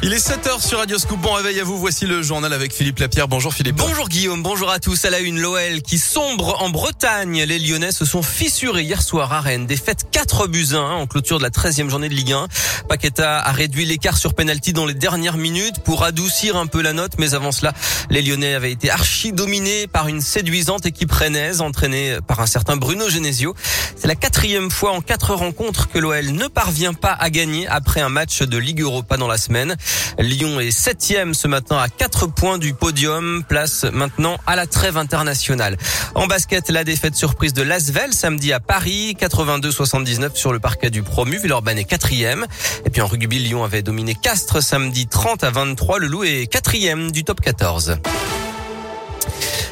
Il est 7h sur Radio Scoop. Bon réveil à vous. Voici le journal avec Philippe Lapierre. Bonjour Philippe. Bonjour Guillaume, bonjour à tous. À la une, l'OL qui sombre en Bretagne. Les Lyonnais se sont fissurés hier soir à Rennes. Défaite 4 buts 1 en clôture de la 13e journée de Ligue 1. Paqueta a réduit l'écart sur penalty dans les dernières minutes pour adoucir un peu la note. Mais avant cela, les Lyonnais avaient été archi dominés par une séduisante équipe rennaise entraînée par un certain Bruno Genesio. C'est la quatrième fois en quatre rencontres que l'OL ne parvient pas à gagner après un match de Ligue Europa dans la semaine. Lyon est septième ce matin à 4 points du podium. Place maintenant à la trêve internationale. En basket, la défaite surprise de Lasvel samedi à Paris, 82-79 sur le parquet du promu. Villeurbanne est quatrième. Et puis en rugby, Lyon avait dominé Castres samedi 30 à 23. Le Loup est quatrième du top 14.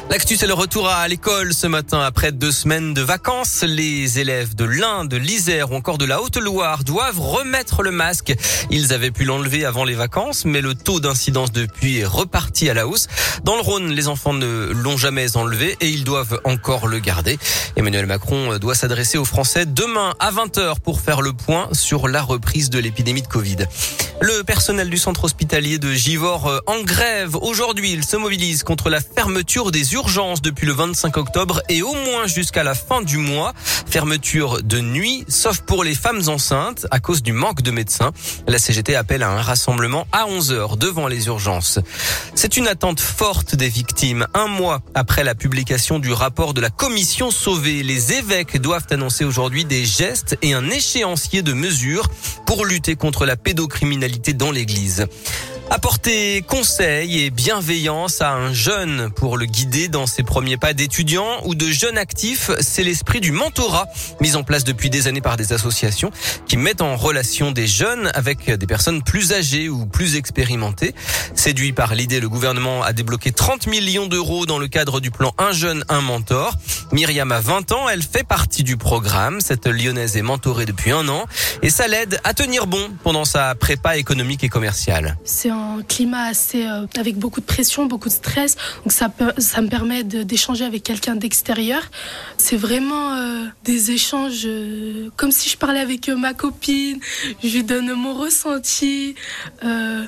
L'actu, c'est le retour à l'école ce matin. Après deux semaines de vacances, les élèves de l'Inde, de l'Isère ou encore de la Haute-Loire doivent remettre le masque. Ils avaient pu l'enlever avant les vacances, mais le taux d'incidence depuis est reparti à la hausse. Dans le Rhône, les enfants ne l'ont jamais enlevé et ils doivent encore le garder. Emmanuel Macron doit s'adresser aux Français demain à 20h pour faire le point sur la reprise de l'épidémie de Covid. Le personnel du centre hospitalier de Givor en grève. Aujourd'hui, il se mobilise contre la fermeture des urgence depuis le 25 octobre et au moins jusqu'à la fin du mois. Fermeture de nuit, sauf pour les femmes enceintes à cause du manque de médecins. La CGT appelle à un rassemblement à 11 heures devant les urgences. C'est une attente forte des victimes. Un mois après la publication du rapport de la commission sauvée, les évêques doivent annoncer aujourd'hui des gestes et un échéancier de mesures pour lutter contre la pédocriminalité dans l'église. Apporter conseil et bienveillance à un jeune pour le guider dans ses premiers pas d'étudiant ou de jeune actif, c'est l'esprit du mentorat mis en place depuis des années par des associations qui mettent en relation des jeunes avec des personnes plus âgées ou plus expérimentées. Séduit par l'idée, le gouvernement a débloqué 30 millions d'euros dans le cadre du plan Un jeune, un mentor. Myriam a 20 ans, elle fait partie du programme. Cette lyonnaise est mentorée depuis un an et ça l'aide à tenir bon pendant sa prépa économique et commerciale un climat assez euh, avec beaucoup de pression, beaucoup de stress. Donc ça ça me permet d'échanger avec quelqu'un d'extérieur. C'est vraiment euh, des échanges euh, comme si je parlais avec ma copine. Je lui donne mon ressenti.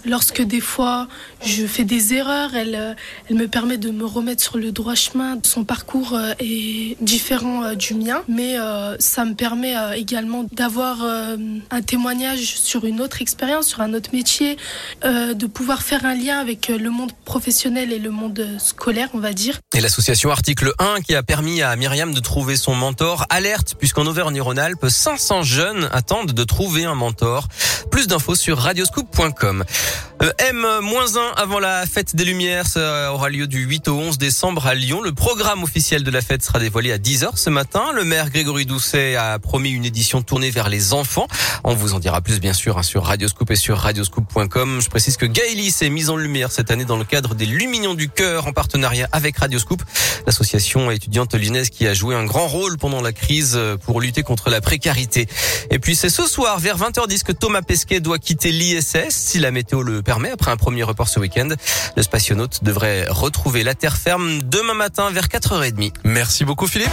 lorsque des fois je fais des erreurs, elle, elle me permet de me remettre sur le droit chemin. Son parcours est différent du mien, mais ça me permet également d'avoir un témoignage sur une autre expérience, sur un autre métier, de pouvoir faire un lien avec euh, le monde professionnel et le monde euh, scolaire, on va dire. Et l'association Article 1 qui a permis à Myriam de trouver son mentor alerte puisqu'en Auvergne-Rhône-Alpes, 500 jeunes attendent de trouver un mentor. Plus d'infos sur radioscoop.com. Euh, M-1 avant la fête des Lumières, ça aura lieu du 8 au 11 décembre à Lyon. Le programme officiel de la fête sera dévoilé à 10h ce matin. Le maire Grégory Doucet a promis une édition tournée vers les enfants. On vous en dira plus bien sûr hein, sur Radioscoop et sur radioscoop.com. Je précise que Gaëly s'est mise en lumière cette année dans le cadre des Luminions du Cœur en partenariat avec Radioscoop, l'association étudiante lyonnaise qui a joué un grand rôle pendant la crise pour lutter contre la précarité. Et puis c'est ce soir vers 20h10 que Thomas Pesquet doit quitter l'ISS si la météo le permet après un premier report ce week-end. Le spationaute devrait retrouver la terre ferme demain matin vers 4h30. Merci beaucoup Philippe.